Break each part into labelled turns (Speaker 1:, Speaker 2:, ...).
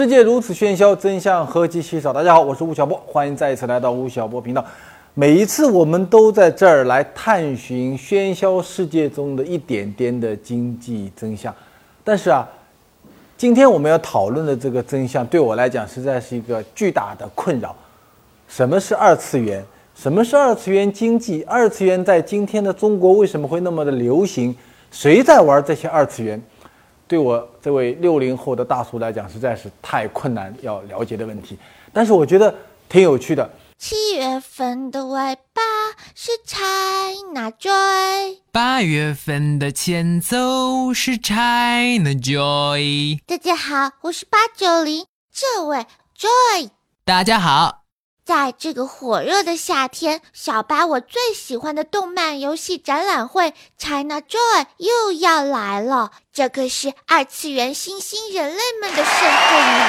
Speaker 1: 世界如此喧嚣，真相何其稀少。大家好，我是吴晓波，欢迎再一次来到吴晓波频道。每一次我们都在这儿来探寻喧嚣世界中的一点点的经济真相，但是啊，今天我们要讨论的这个真相，对我来讲实在是一个巨大的困扰。什么是二次元？什么是二次元经济？二次元在今天的中国为什么会那么的流行？谁在玩这些二次元？对我这位六零后的大叔来讲，实在是太困难要了解的问题。但是我觉得挺有趣的。
Speaker 2: 七月份的尾巴是 China Joy，
Speaker 3: 八月份的前奏是 China Joy。
Speaker 2: 大家好，我是八九零，这位 Joy。
Speaker 3: 大家好。
Speaker 2: 在这个火热的夏天，小八我最喜欢的动漫游戏展览会 China Joy 又要来了。这可是二次元新兴人类们的盛会呢。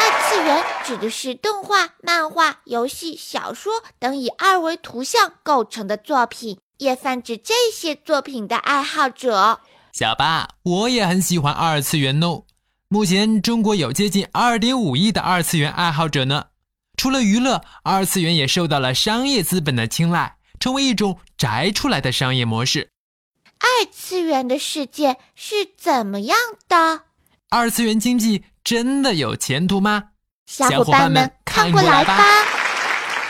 Speaker 2: 二次元指的是动画、漫画、游戏、小说等以二维图像构成的作品，也泛指这些作品的爱好者。
Speaker 3: 小八，我也很喜欢二次元哦。目前中国有接近二点五亿的二次元爱好者呢。除了娱乐，二次元也受到了商业资本的青睐，成为一种宅出来的商业模式。
Speaker 2: 二次元的世界是怎么样的？
Speaker 3: 二次元经济真的有前途吗？
Speaker 2: 小伙伴们看过来吧。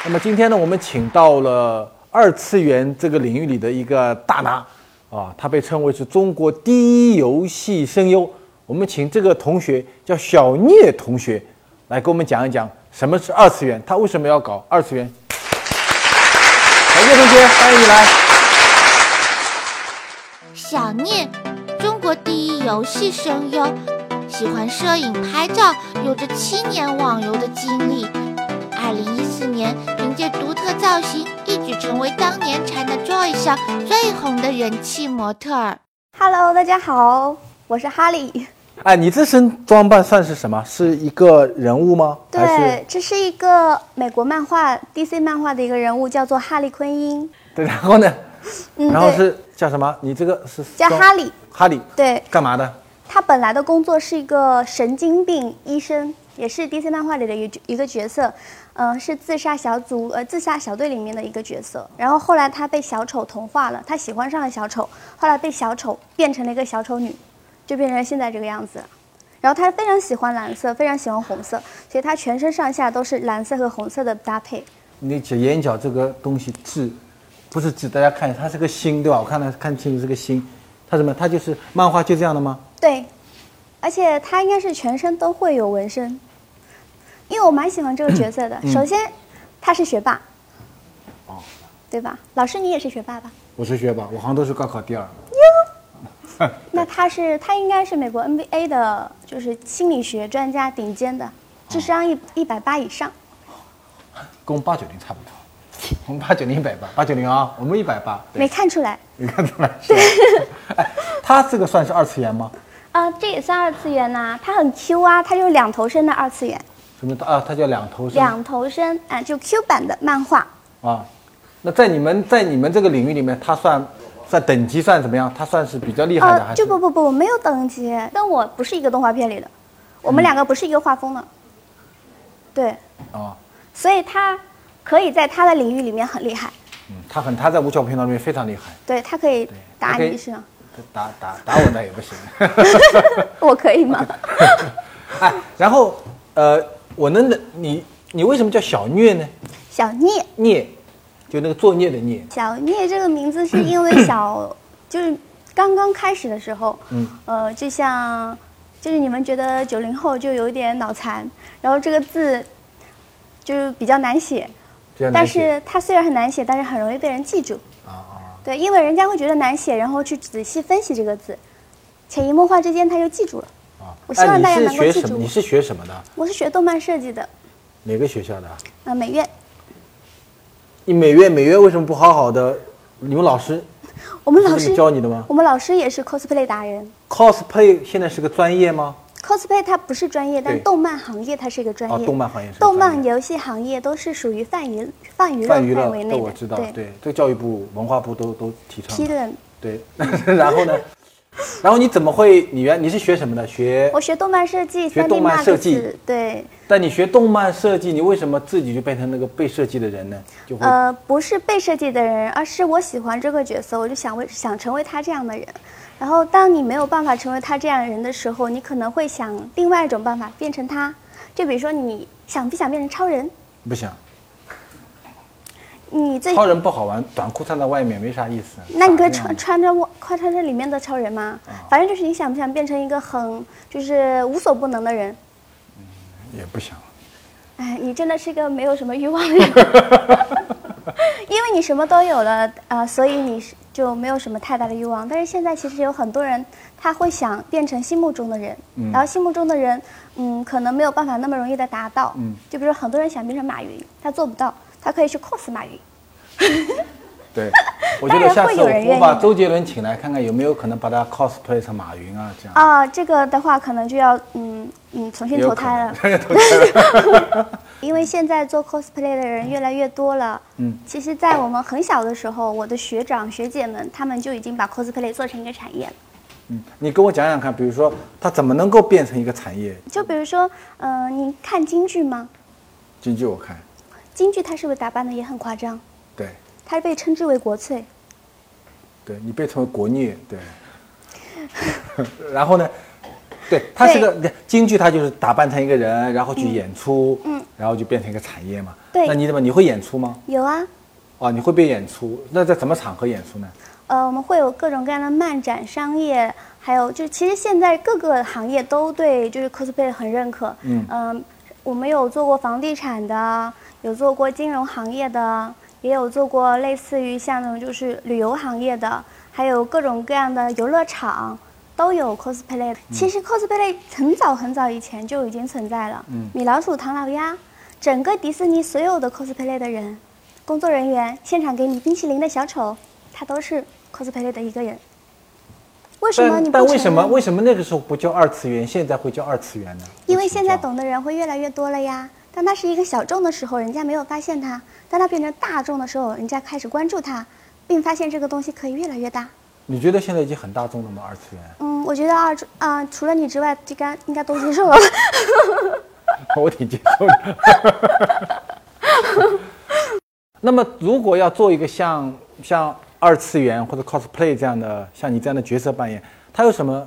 Speaker 1: 那么今天呢，我们请到了二次元这个领域里的一个大拿，啊，他被称为是中国第一游戏声优。我们请这个同学叫小聂同学，来给我们讲一讲。什么是二次元？他为什么要搞二次元？小聂同学，欢迎你来。
Speaker 2: 小聂，中国第一游戏声优，喜欢摄影拍照，有着七年网游的经历。二零一四年，凭借独特造型，一举成为当年 China Joy 上最红的人气模特儿。
Speaker 4: Hello，大家好，我是哈利。
Speaker 1: 哎，你这身装扮算是什么？是一个人物吗？
Speaker 4: 对，这是一个美国漫画 DC 漫画的一个人物，叫做哈利昆因。
Speaker 1: 对，然后呢？嗯然后是叫什么？你这个是
Speaker 4: 叫哈利？
Speaker 1: 哈利。
Speaker 4: 对，
Speaker 1: 干嘛的？
Speaker 4: 他本来的工作是一个神经病医生，也是 DC 漫画里的一一个角色。嗯，是自杀小组呃自杀小队里面的一个角色。然后后来他被小丑同化了，他喜欢上了小丑，后来被小丑变成了一个小丑女。就变成现在这个样子了，然后他非常喜欢蓝色，非常喜欢红色，所以他全身上下都是蓝色和红色的搭配。
Speaker 1: 你这眼角这个东西痣，不是痣，大家看一下，它是个心，对吧？我看它看清楚是个心，它什么？它就是漫画就这样的吗？
Speaker 4: 对，而且他应该是全身都会有纹身，因为我蛮喜欢这个角色的。首先，他是学霸，哦，对吧？老师你也是学霸吧？
Speaker 1: 我是学霸，我好像都是高考第二。
Speaker 4: 那他是他应该是美国 NBA 的，就是心理学专家顶尖的，智商一一百八以上，
Speaker 1: 跟我们八九零差不多，我们八九零一百八，八九零啊，我们一百八，
Speaker 4: 没看出来，
Speaker 1: 没看出来，对，哎，他这个算是二次元吗？
Speaker 4: 啊，这也算二次元呐，他很 Q 啊，他就两头身的二次元，
Speaker 1: 什么？啊？他叫两头身，
Speaker 4: 两头身啊，就 Q 版的漫画。
Speaker 1: 啊，那在你们在你们这个领域里面，他算？算等级算怎么样？他算是比较厉害的还是？
Speaker 4: 就不不不，没有等级，跟我不是一个动画片里的，我们两个不是一个画风的。对。哦。所以他可以在他的领域里面很厉害。
Speaker 1: 嗯，他很他在五角片里面非常厉害。
Speaker 4: 对他可以打你是吗？
Speaker 1: 打打打我那也不行。
Speaker 4: 我可以吗？
Speaker 1: 哎，然后呃，我能你你为什么叫小虐呢？
Speaker 4: 小聂。
Speaker 1: 聂。就那个作孽的孽，
Speaker 4: 小聂这个名字是因为 小，就是刚刚开始的时候，嗯，呃，就像，就是你们觉得九零后就有一点脑残，然后这个字，就是比较难写，但是它虽然很难写，但是很容易被人记住，啊啊，对，因为人家会觉得难写，然后去仔细分析这个字，潜移默化之间他就记住了，啊，我希望大家能够记住。
Speaker 1: 你是学什么的？
Speaker 4: 我是学动漫设计的。
Speaker 1: 哪个学校的？
Speaker 4: 啊，美院。
Speaker 1: 你每月每月为什么不好好的？你们老师，
Speaker 4: 我们老师
Speaker 1: 教你的吗？
Speaker 4: 我们老师也是 cosplay 达人。
Speaker 1: cosplay 现在是个专业吗
Speaker 4: ？cosplay 它不是专业，但动漫行业它是一个专业。
Speaker 1: 动漫行业。
Speaker 4: 动漫游戏行业都是属于泛娱泛娱乐范围内的。
Speaker 1: 我知道，对，这个教育部、文化部都都提倡。
Speaker 4: 批的。
Speaker 1: 对，然后呢？然后你怎么会？你原你是学什么的？学
Speaker 4: 我学动漫设计，
Speaker 1: 学动漫设计
Speaker 4: 对，
Speaker 1: 但你学动漫设计，你为什么自己就变成那个被设计的人呢？就、
Speaker 4: 呃，不是被设计的人，而是我喜欢这个角色，我就想为想成为他这样的人。然后，当你没有办法成为他这样的人的时候，你可能会想另外一种办法变成他。就比如说，你想不想变成超人？
Speaker 1: 不想。
Speaker 4: 你这
Speaker 1: 超人不好玩，短裤穿在外面没啥意思。
Speaker 4: 那你可以穿穿着我快穿着里面的超人吗？反正就是你想不想变成一个很就是无所不能的人？
Speaker 1: 嗯也不想。
Speaker 4: 哎，你真的是一个没有什么欲望的人，因为你什么都有了啊、所以你是就没有什么太大的欲望。但是现在其实有很多人，他会想变成心目中的人，然后心目中的人，嗯，可能没有办法那么容易的达到。
Speaker 1: 嗯
Speaker 4: 就比如说很多人想变成马云，他做不到，他可以去 cos 马云。
Speaker 1: 对，我觉得下次
Speaker 4: 当然会有人
Speaker 1: 我我把周杰伦请来看看有没有可能把他 cosplay 成马云啊，这样。
Speaker 4: 啊，这个的话可能就要嗯嗯重新投胎了。因为现在做 cosplay 的人越来越多了，
Speaker 1: 嗯，
Speaker 4: 其实，在我们很小的时候，我的学长学姐们他们就已经把 cosplay 做成一个产业了。
Speaker 1: 嗯，你跟我讲讲看，比如说他怎么能够变成一个产业？
Speaker 4: 就比如说，嗯、你看京剧吗？
Speaker 1: 京剧我看，
Speaker 4: 京剧它是不是打扮的也很夸张？
Speaker 1: 对，
Speaker 4: 它被称之为国粹。
Speaker 1: 对你被称为国虐，对。然后呢，对，它是个京剧，它就是打扮成一个人，然后去演出，
Speaker 4: 嗯
Speaker 1: 然后就变成一个产业嘛。
Speaker 4: 对
Speaker 1: 那你怎么你会演出吗？
Speaker 4: 有啊，
Speaker 1: 哦，你会被演出？那在什么场合演出呢？
Speaker 4: 呃，我们会有各种各样的漫展、商业，还有就是其实现在各个行业都对就是 cosplay 很认可。
Speaker 1: 嗯
Speaker 4: 嗯我们有做过房地产的，有做过金融行业的，也有做过类似于像那种就是旅游行业的，还有各种各样的游乐场。都有 cosplay。其实 cosplay 很早很早以前就已经存在了。
Speaker 1: 嗯
Speaker 4: 米老鼠、唐老鸭，整个迪士尼所有的 cosplay 的人，工作人员，现场给你冰淇淋的小丑，他都是 cosplay 的一个人。为什么
Speaker 1: 但
Speaker 4: 你不
Speaker 1: 但为什么为什么那个时候不叫二次元，现在会叫二次元呢？
Speaker 4: 因为现在懂的人会越来越多了呀。当它是一个小众的时候，人家没有发现它；当它变成大众的时候，人家开始关注它，并发现这个东西可以越来越大。
Speaker 1: 你觉得现在已经很大众了吗？二次元？
Speaker 4: 嗯，我觉得二啊、除了你之外，这该应该都接受了。
Speaker 1: 我挺接受的。那么，如果要做一个像像二次元或者 cosplay 这样的，像你这样的角色扮演，它有什么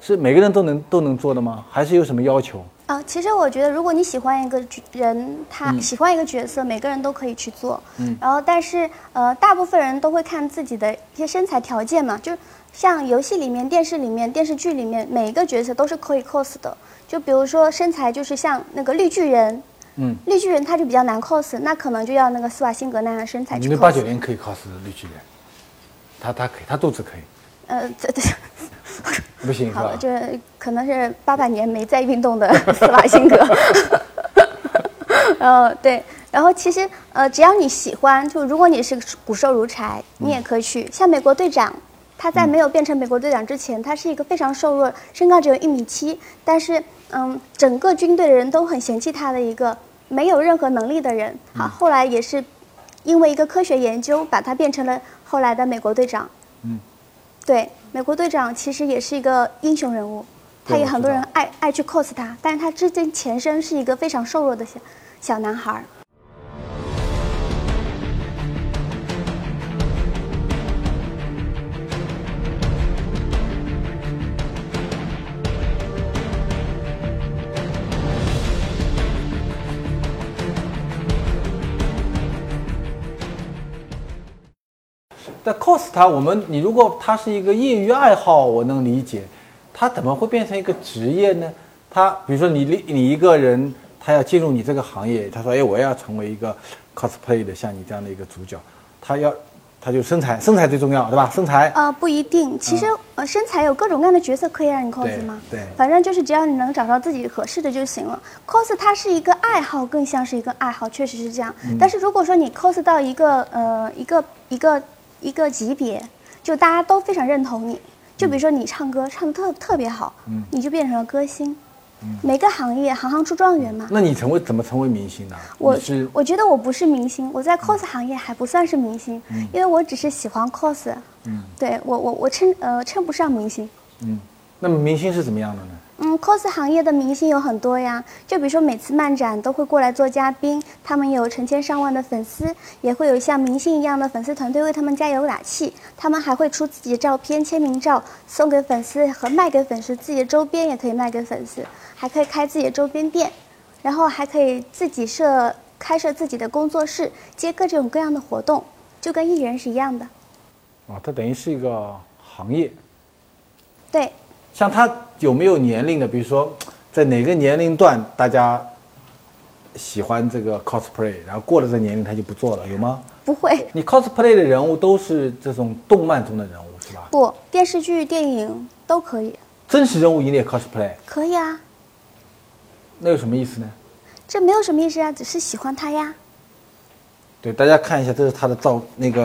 Speaker 1: 是每个人都能都能做的吗？还是有什么要求？
Speaker 4: 啊、其实我觉得，如果你喜欢一个角人，他喜欢一个角色，每个人都可以去做。
Speaker 1: 嗯
Speaker 4: 然后，但是呃，大部分人都会看自己的一些身材条件嘛，就像游戏里面、电视里面、电视剧里面，每一个角色都是可以 cos 的。就比如说身材，就是像那个绿巨人，
Speaker 1: 嗯，
Speaker 4: 绿巨人他就比较难 cos，那可能就要那个斯瓦辛格那样的身材去
Speaker 1: 零八九。零可以 cos 绿巨人，他他可以，他肚子可以，
Speaker 4: 呃，对对。
Speaker 1: 不行
Speaker 4: 好了，？这可能是八百年没在运动的斯瓦辛格。呃，对，然后其实呃，只要你喜欢，就如果你是骨瘦如柴，你也可以去。像美国队长，他在没有变成美国队长之前，他是一个非常瘦弱，身高只有一米七，但是嗯，整个军队的人都很嫌弃他的一个没有任何能力的人。好，后来也是因为一个科学研究，把他变成了后来的美国队长。
Speaker 1: 嗯，
Speaker 4: 对，美国队长其实也是一个英雄人物，他也很多人爱爱去 cos 他，但是他之前前身是一个非常瘦弱的小小男孩
Speaker 1: 但 cos 它，我们你如果它是一个业余爱好，我能理解，它怎么会变成一个职业呢？他比如说你你你一个人，他要进入你这个行业，他说哎我要成为一个 cosplay 的像你这样的一个主角，他要他就身材身材最重要对吧？身材
Speaker 4: 呃，不一定，其实、呃身材有各种各样的角色可以让你 cos 吗？
Speaker 1: 对
Speaker 4: 反正就是只要你能找到自己合适的就行了。cos 它是一个爱好，更像是一个爱好，确实是这样。但是如果说你 cos 到一个呃一个一个一个级别，就大家都非常认同你，就比如说你唱歌唱的特特别好，
Speaker 1: 嗯
Speaker 4: 你就变成了歌星。每个行业行行出状元嘛。
Speaker 1: 那你成为怎么成为明星呢？
Speaker 4: 我
Speaker 1: 你是
Speaker 4: 我觉得我不是明星，我在 cos 行业还不算是明星，因为我只是喜欢 cos。
Speaker 1: 嗯
Speaker 4: 对我我我称呃称不上明星。
Speaker 1: 嗯，那么明星是怎么样的呢？
Speaker 4: 嗯，cos 行业的明星有很多呀，就比如说每次漫展都会过来做嘉宾，他们有成千上万的粉丝，也会有像明星一样的粉丝团队为他们加油打气。他们还会出自己的照片、签名照送给粉丝和卖给粉丝，自己的周边也可以卖给粉丝，还可以开自己的周边店，然后还可以自己设开设自己的工作室，接各种各样的活动，就跟艺人是一样的。
Speaker 1: 啊，它等于是一个行业。
Speaker 4: 对，
Speaker 1: 像他有没有年龄的？比如说，在哪个年龄段大家喜欢这个 cosplay，然后过了这年龄他就不做了，有吗？
Speaker 4: 不会，
Speaker 1: 你 cosplay 的人物都是这种动漫中的人物是吧？
Speaker 4: 不，电视剧、电影都可以，
Speaker 1: 真实人物你也 cosplay，
Speaker 4: 可以啊。
Speaker 1: 那有什么意思呢？
Speaker 4: 这没有什么意思啊，只是喜欢他呀。
Speaker 1: 对，大家看一下，这是他的照那个，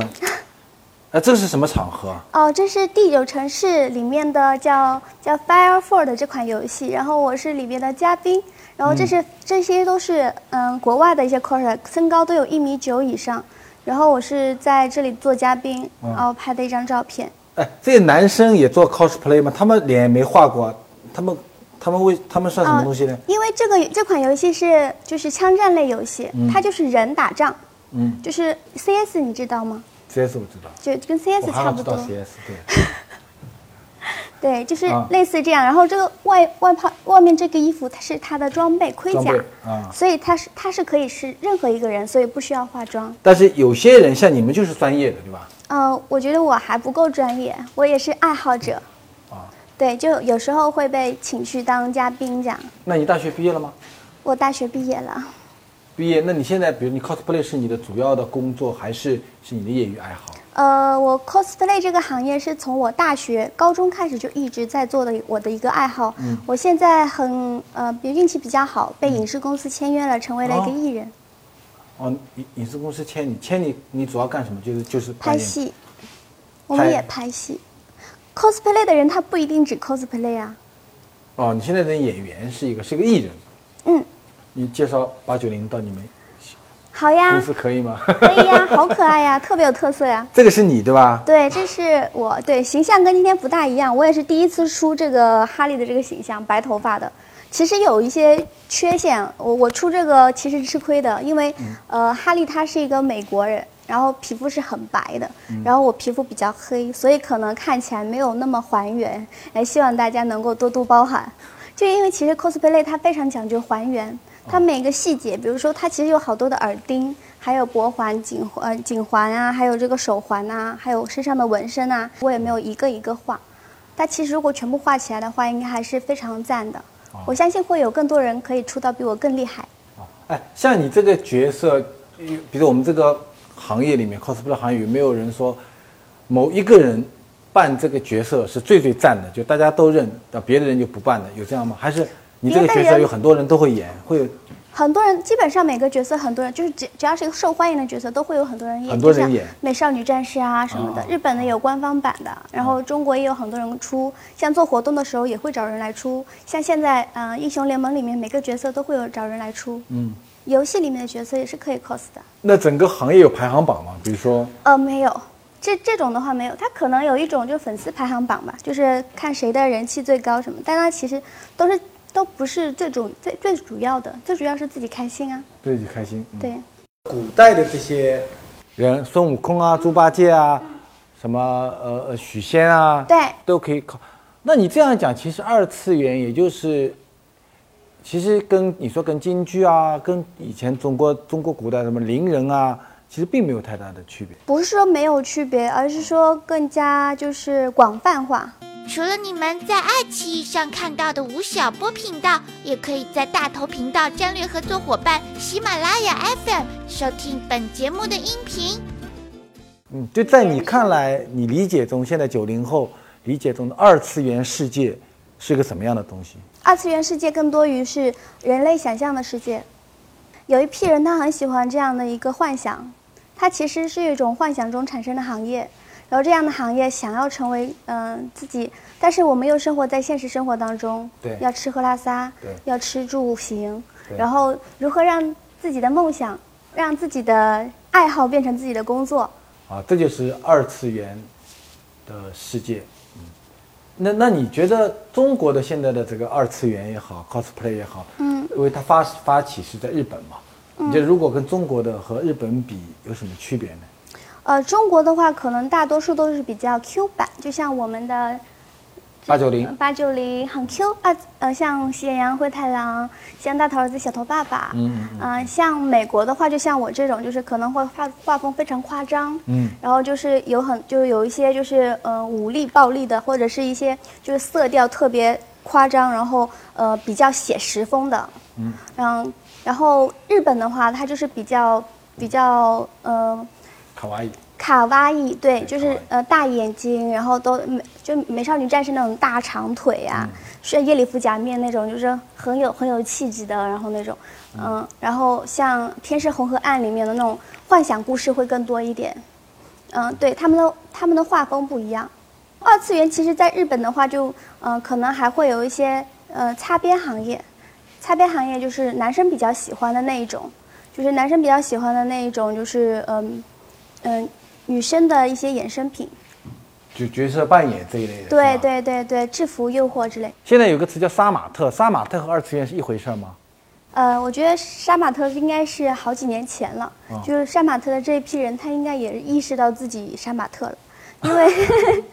Speaker 1: 哎，这是什么场合啊？
Speaker 4: 哦，这是《第九城市》里面的叫叫 Fire Four》的这款游戏，然后我是里面的嘉宾，然后这是、这些都是嗯国外的一些 coser，身高都有一米九以上，然后我是在这里做嘉宾，然后拍的一张照片。
Speaker 1: 哎，这些男生也做 cosplay 吗？他们脸没画过，他们他们为他们算什么东西呢？
Speaker 4: 因为这个这款游戏是就是枪战类游戏，它就是人打仗，
Speaker 1: 嗯
Speaker 4: 就是 CS 你知道吗？
Speaker 1: ，CS 我知道，
Speaker 4: 就跟 CS 差不多。
Speaker 1: CS 对。
Speaker 4: 对，就是
Speaker 1: 啊
Speaker 4: 类似这样。然后这个外外套外面这个衣服，它是它的装备盔甲
Speaker 1: 啊
Speaker 4: 所以它是它是可以是任何一个人，所以不需要化妆。
Speaker 1: 但是有些人像你们就是专业的，对吧？
Speaker 4: 呃，我觉得我还不够专业，我也是爱好者。
Speaker 1: 啊，
Speaker 4: 对，就有时候会被请去当嘉宾这样。
Speaker 1: 那你大学毕业了吗？
Speaker 4: 我大学毕业了，
Speaker 1: 毕业，那你现在比如你 cosplay 是你的主要的工作，还是是你的业余爱好？
Speaker 4: 呃，我 cosplay 这个行业是从我大学、高中开始就一直在做的我的一个爱好。
Speaker 1: 嗯
Speaker 4: 我现在很呃，比运气比较好，被影视公司签约了，成为了一
Speaker 1: 哦
Speaker 4: 个艺人，
Speaker 1: 哦，影影视公司签你，签你，你主要干什么？就是就是
Speaker 4: 拍戏。我们也拍戏，cosplay 的人他不一定只 cosplay 啊。
Speaker 1: 哦，你现在的演员是一个是一个艺人，
Speaker 4: 嗯，
Speaker 1: 你介绍八九零到你们
Speaker 4: 好呀
Speaker 1: 公，司可以吗？
Speaker 4: 可以呀，好可爱呀，特别有特色呀。
Speaker 1: 这个是你对吧？
Speaker 4: 对，这是我对形象跟今天不大一样，我也是第一次出这个哈利的这个形象，白头发的。其实有一些缺陷，我我出这个其实吃亏的，因为、呃哈利他是一个美国人，然后皮肤是很白的，然后我皮肤比较黑，所以可能看起来没有那么还原，也希望大家能够多多包涵。就因为其实 cosplay 它非常讲究还原，它每个细节，比如说它其实有好多的耳钉，还有脖环、颈环、呃颈环啊，还有这个手环啊，还有身上的纹身啊，我也没有一个一个画。但其实如果全部画起来的话，应该还是非常赞的。我相信会有更多人可以出到比我更厉害。
Speaker 1: 哎，像你这个角色，比如我们这个行业里面 cosplay 行业有没有人说某一个人扮这个角色是最最赞的，就大家都认，那别的人就不扮的，有这样吗？还是你这个角色有很多人都会演，会有
Speaker 4: 很多人基本上每个角色，很多人就是只只要是一个受欢迎的角色，都会有很多人演，
Speaker 1: 很多人演
Speaker 4: 美少女战士啊什么的。
Speaker 1: 哦
Speaker 4: 日本的有官方版的，然后中国也有很多人出，像做活动的时候也会找人来出。像现在，呃，英雄联盟里面每个角色都会有找人来出。
Speaker 1: 嗯，
Speaker 4: 游戏里面的角色也是可以 cos 的。
Speaker 1: 那整个行业有排行榜吗？比如说，
Speaker 4: 呃，没有，这这种的话没有，它可能有一种就是粉丝排行榜吧，就是看谁的人气最高什么，但它其实都是都不是最主最最主要的，最主要是自己开心啊。
Speaker 1: 自己开心。嗯
Speaker 4: 对，
Speaker 1: 古代的这些人，孙悟空啊、猪八戒啊，什么呃呃许仙啊，
Speaker 4: 对
Speaker 1: 都可以考。那你这样讲，其实二次元也就是，其实跟你说跟京剧啊，跟以前中国中国古代什么伶人啊，其实并没有太大的区别。
Speaker 4: 不是说没有区别，而是说更加就是广泛化。
Speaker 2: 除了你们在爱奇艺上看到的吴晓波频道，也可以在大头频道战略合作伙伴喜马拉雅 FM 收听本节目的音频。
Speaker 1: 嗯，就在你看来，你理解中，现在九零后理解中的二次元世界是个什么样的东西？
Speaker 4: 二次元世界更多于是人类想象的世界。有一批人他很喜欢这样的一个幻想，它其实是一种幻想中产生的行业。然后这样的行业想要成为嗯、自己，但是我们又生活在现实生活当中，
Speaker 1: 对
Speaker 4: 要吃喝拉撒
Speaker 1: 对，
Speaker 4: 要吃住行，
Speaker 1: 对
Speaker 4: 然后如何让自己的梦想，让自己的爱好变成自己的工作，
Speaker 1: 啊，这就是二次元的世界。嗯，那那你觉得中国的现在的这个二次元也好，cosplay 也好，嗯，因为它发发起是在日本嘛，你觉得如果跟中国的和日本比有什么区别呢？
Speaker 4: 呃，中国的话，可能大多数都是比较 Q 版，就像我们的
Speaker 1: 八九零，
Speaker 4: 八九零很 Q 啊，呃，像喜羊羊、灰太狼，像大头儿子小头爸爸，嗯嗯，像美国的话，就像我这种，就是可能会画画风非常夸张，嗯，然后就是有很就是有一些就是呃武力暴力的，或者是一些就是色调特别夸张，然后呃比较写实风的，嗯，然后然后日本的话，它就是比较比较呃。
Speaker 1: 卡哇伊，
Speaker 4: 卡哇伊，对，就是呃大眼睛，然后都美，就美少女战士那种大长腿啊，是夜礼服假面那种，就是很有很有气质的，然后那种，嗯，然后像《天使红河岸》里面的那种幻想故事会更多一点，嗯，对，他们的他们的画风不一样。二次元其实在日本的话，就嗯可能还会有一些呃擦边行业，擦边行业就是男生比较喜欢的那一种，就是男生比较喜欢的那一种，就是嗯。嗯，女生的一些衍生品，
Speaker 1: 就角色扮演这一类的。
Speaker 4: 对对对对，制服诱惑之类。
Speaker 1: 现在有个词叫杀马特，杀马特和二次元是一回事吗？
Speaker 4: 呃，我觉得杀马特应该是好几年前了，就是杀马特的这一批人，他应该也意识到自己杀马特了。因为，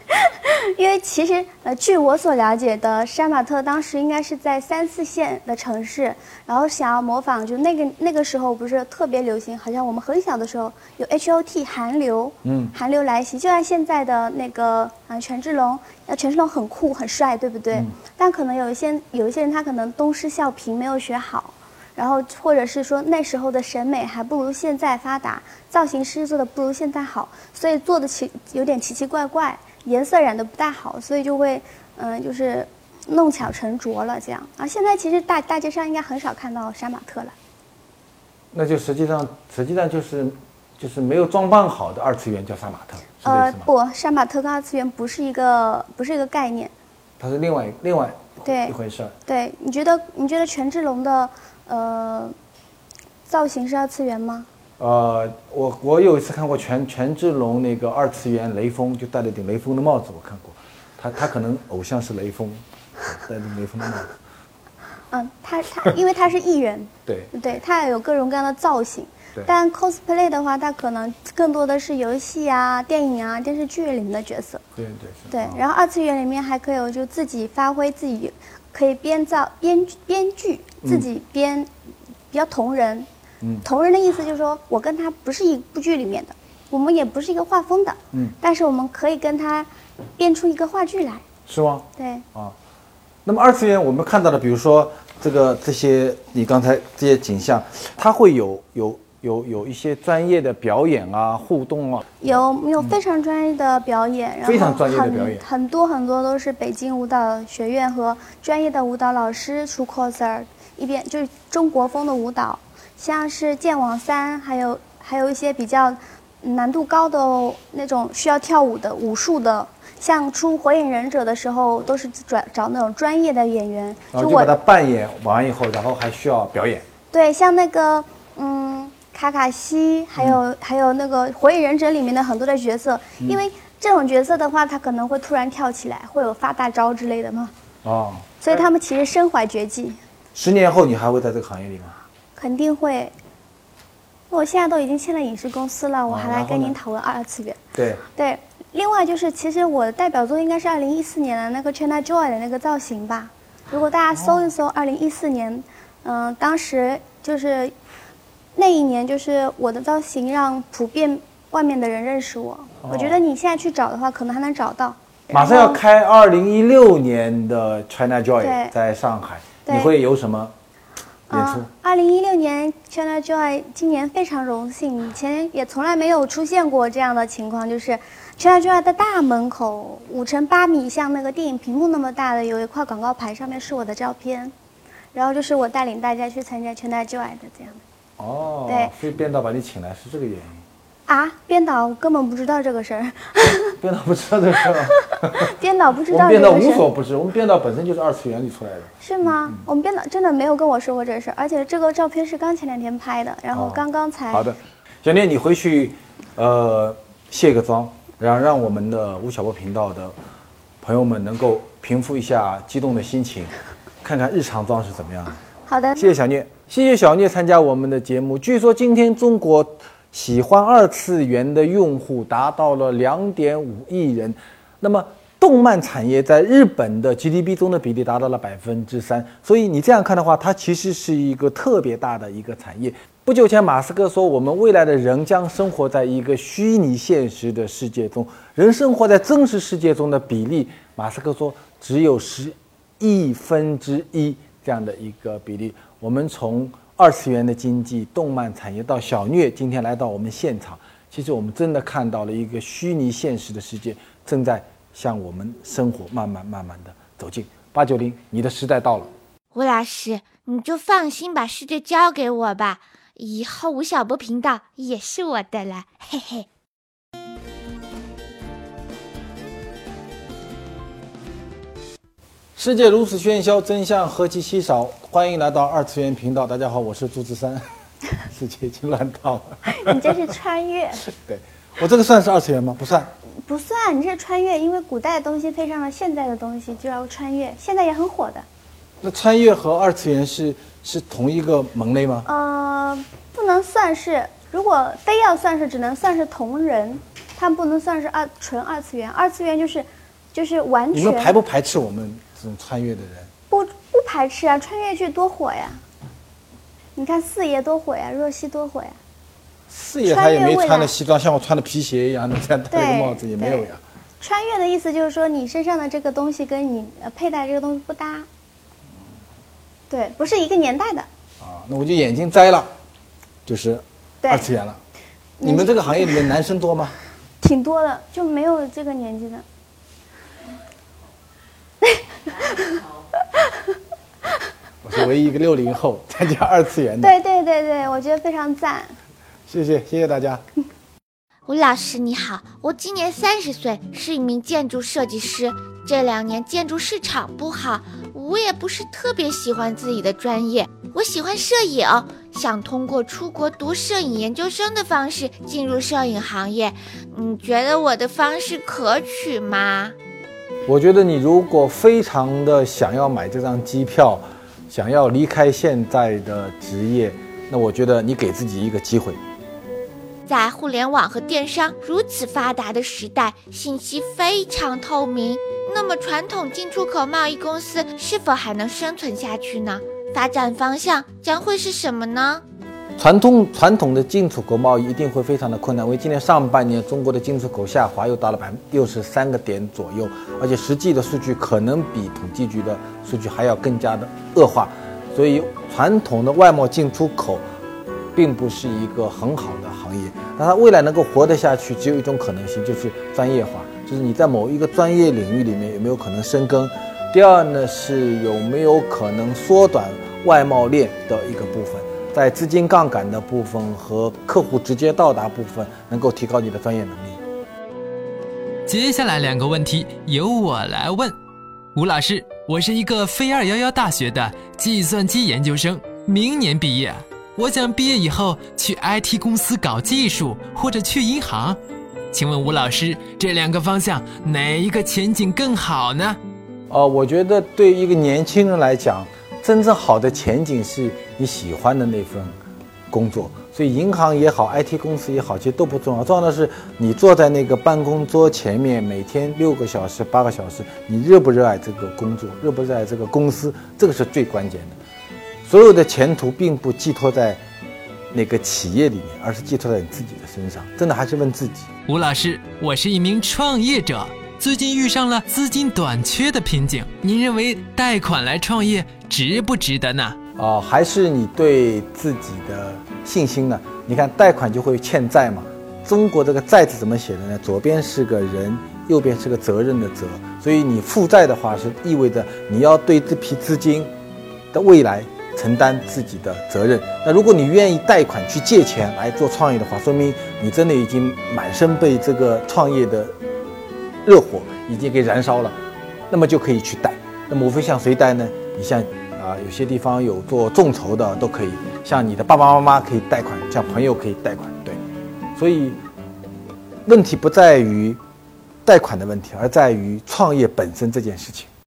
Speaker 4: 因为其实呃，据我所了解的，杀马特当时应该是在三四线的城市，然后想要模仿，就那个那个时候不是特别流行，好像我们很小的时候有 H O T 韩流，嗯，韩流来袭，就像现在的那个啊权志龙，呃权志龙很酷很帅，对不对？但可能有一些有一些人他可能东施效颦，没有学好。然后，或者是说那时候的审美还不如现在发达，造型师做的不如现在好，所以做的奇有点奇奇怪怪，颜色染的不大好，所以就会，嗯，就是弄巧成拙了这样。啊，现在其实大大街上应该很少看到杀马特了。
Speaker 1: 那就实际上，实际上就是，就是没有装扮好的二次元叫杀马特，呃，
Speaker 4: 不，杀马特跟二次元不是一个，不是一个概念。
Speaker 1: 它是另外另外
Speaker 4: 对
Speaker 1: 一回事。
Speaker 4: 对，你觉得你觉得权志龙的？呃，造型是二次元吗？
Speaker 1: 呃，我我有一次看过权权志龙那个二次元雷锋，就戴了顶雷锋的帽子，我看过。他他可能偶像是雷锋，戴着雷锋的帽子。
Speaker 4: 嗯，他他因为他是艺人，
Speaker 1: 对
Speaker 4: 对，他有各种各样的造型。但 cosplay 的话，他可能更多的是游戏啊、电影啊、电视剧里面的角色。
Speaker 1: 对对
Speaker 4: 对。然后二次元里面还可以有就自己发挥自己。可以编造编编剧自己编，比较同人。嗯，同人的意思就是说我跟他不是一部剧里面的，我们也不是一个画风的。嗯，但是我们可以跟他编出一个话剧来。
Speaker 1: 是吗？
Speaker 4: 对。
Speaker 1: 啊，那么二次元我们看到的，比如说这个这些，你刚才这些景象，它会有有。有有一些专业的表演啊，互动啊，
Speaker 4: 有有非常专业的表演，
Speaker 1: 非常专业的表演，
Speaker 4: 很多很多都是北京舞蹈学院和专业的舞蹈老师出 coser，一边就是中国风的舞蹈，像是剑网三，还有还有一些比较难度高的那种需要跳舞的武术的，像出火影忍者的时候都是转找那种专业的演员，
Speaker 1: 就我把它扮演完以后，然后还需要表演。
Speaker 4: 对，像那个嗯。卡卡西，还有还有那个《火影忍者》里面的很多的角色，因为这种角色的话，他可能会突然跳起来，会有发大招之类的嘛。哦。所以他们其实身怀绝技。
Speaker 1: 十年后你还会在这个行业里吗？
Speaker 4: 肯定会。我现在都已经签了影视公司了，我还来跟您讨论二次元。
Speaker 1: 对。
Speaker 4: 对，另外就是，其实我的代表作应该是二零一四年的那个 China Joy 的那个造型吧。如果大家搜一搜二零一四年，嗯，当时就是。那一年就是我的造型让普遍外面的人认识我。我觉得你现在去找的话，可能还能找到。
Speaker 1: 马上要开二零一六年的 China Joy 在上海，你会有什么演出？
Speaker 4: 二零一六年 China Joy 今年非常荣幸，以前也从来没有出现过这样的情况，就是 China Joy 的大门口五乘八米，像那个电影屏幕那么大的有一块广告牌，上面是我的照片，然后就是我带领大家去参加 China Joy 的这样的。
Speaker 1: 哦，
Speaker 4: 对，
Speaker 1: 所以编导把你请来是这个原因
Speaker 4: 啊？编导根本不知道这个事儿，
Speaker 1: 编导不知道这个事儿，
Speaker 4: 编导不知道，
Speaker 1: 编导无所不知。我们编导本身就是二次元里出来的，
Speaker 4: 是吗？我们编导真的没有跟我说过这事儿，而且这个照片是刚前两天拍的，然后刚刚才。
Speaker 1: 好的，小念，你回去，呃，卸个妆，然后让我们的吴晓波频道的朋友们能够平复一下激动的心情，看看日常妆是怎么样的。
Speaker 4: 好的，
Speaker 1: 谢谢小聂，谢谢小聂参加我们的节目。据说今天中国喜欢二次元的用户达到了两点五亿人，那么动漫产业在日本的 GDP 中的比例达到了百分之三，所以你这样看的话，它其实是一个特别大的一个产业。不久前，马斯克说，我们未来的人将生活在一个虚拟现实的世界中，人生活在真实世界中的比例，马斯克说只有十亿分之一。这样的一个比例，我们从二次元的经济、动漫产业到小虐，今天来到我们现场，其实我们真的看到了一个虚拟现实的世界正在向我们生活慢慢慢慢的走近。八九零，你的时代到了。
Speaker 2: 吴老师，你就放心把世界交给我吧，以后吴晓波频道也是我的了，嘿嘿。
Speaker 1: 世界如此喧嚣，真相何其稀少。欢迎来到二次元频道，大家好，我是朱志山。世界已经乱套
Speaker 4: 了。你这是穿越？
Speaker 1: 对，我这个算是二次元吗？不算。
Speaker 4: 不算，你这是穿越，因为古代的东西配上了现在的东西，就要穿越。现在也很火的。
Speaker 1: 那穿越和二次元是是同一个门类吗？
Speaker 4: 呃，不能算是。如果非要算是，只能算是同人，它不能算是二纯二次元。二次元就是就是完全。
Speaker 1: 你们排不排斥我们？穿越的人
Speaker 4: 不不排斥啊，穿越剧多火呀！你看四爷多火呀，若曦多火呀。
Speaker 1: 四爷他也没穿的西装，像我穿的皮鞋一样的，戴个帽子也没有呀。
Speaker 4: 穿越的意思就是说，你身上的这个东西跟你佩戴这个东西不搭。对，不是一个年代的。
Speaker 1: 啊，那我就眼睛摘了，就是二次元了。你们这个行业里面男生多吗？
Speaker 4: 挺多的，就没有这个年纪的。
Speaker 1: 我是唯一一个六零后参加二次元
Speaker 4: 的。对对对对，我觉得非常赞。
Speaker 1: 谢谢谢谢大家。
Speaker 2: 吴老师你好，我今年三十岁，是一名建筑设计师。这两年建筑市场不好，我也不是特别喜欢自己的专业。我喜欢摄影，想通过出国读摄影研究生的方式进入摄影行业。你觉得我的方式可取吗？
Speaker 1: 我觉得你如果非常的想要买这张机票，想要离开现在的职业，那我觉得你给自己一个机会。
Speaker 2: 在互联网和电商如此发达的时代，信息非常透明，那么传统进出口贸易公司是否还能生存下去呢？发展方向将会是什么呢？
Speaker 1: 传统传统的进出口贸易一定会非常的困难，因为今年上半年中国的进出口下滑又到了百分六十三个点左右，而且实际的数据可能比统计局的数据还要更加的恶化，所以传统的外贸进出口并不是一个很好的行业。那它未来能够活得下去，只有一种可能性，就是专业化，就是你在某一个专业领域里面有没有可能深耕。第二呢，是有没有可能缩短外贸链的一个部分。在资金杠杆的部分和客户直接到达部分，能够提高你的专业能力。
Speaker 3: 接下来两个问题由我来问，吴老师，我是一个非二幺幺大学的计算机研究生，明年毕业，我想毕业以后去 IT 公司搞技术，或者去银行，请问吴老师，这两个方向哪一个前景更好呢？
Speaker 1: 哦，我觉得对一个年轻人来讲。真正好的前景是你喜欢的那份工作，所以银行也好，IT 公司也好，其实都不重要。重要的是你坐在那个办公桌前面，每天六个小时、八个小时，你热不热爱这个工作，热不热爱这个公司，这个是最关键的。所有的前途并不寄托在那个企业里面，而是寄托在你自己的身上。真的还是问自己。
Speaker 3: 吴老师，我是一名创业者。最近遇上了资金短缺的瓶颈，您认为贷款来创业值不值得呢？
Speaker 1: 啊，还是你对自己的信心呢？你看贷款就会欠债嘛。中国这个债字怎么写的呢？左边是个人，右边是个责任的责。所以你负债的话，是意味着你要对这批资金的未来承担自己的责任。那如果你愿意贷款去借钱来做创业的话，说明你真的已经满身被这个创业的。热火已经给燃烧了，那么就可以去贷。那么无非向谁贷呢？你像啊，有些地方有做众筹的都可以，像你的爸爸妈妈可以贷款，像朋友可以贷款。对，所以问题不在于贷款的问题，而在于创业本身这件事情。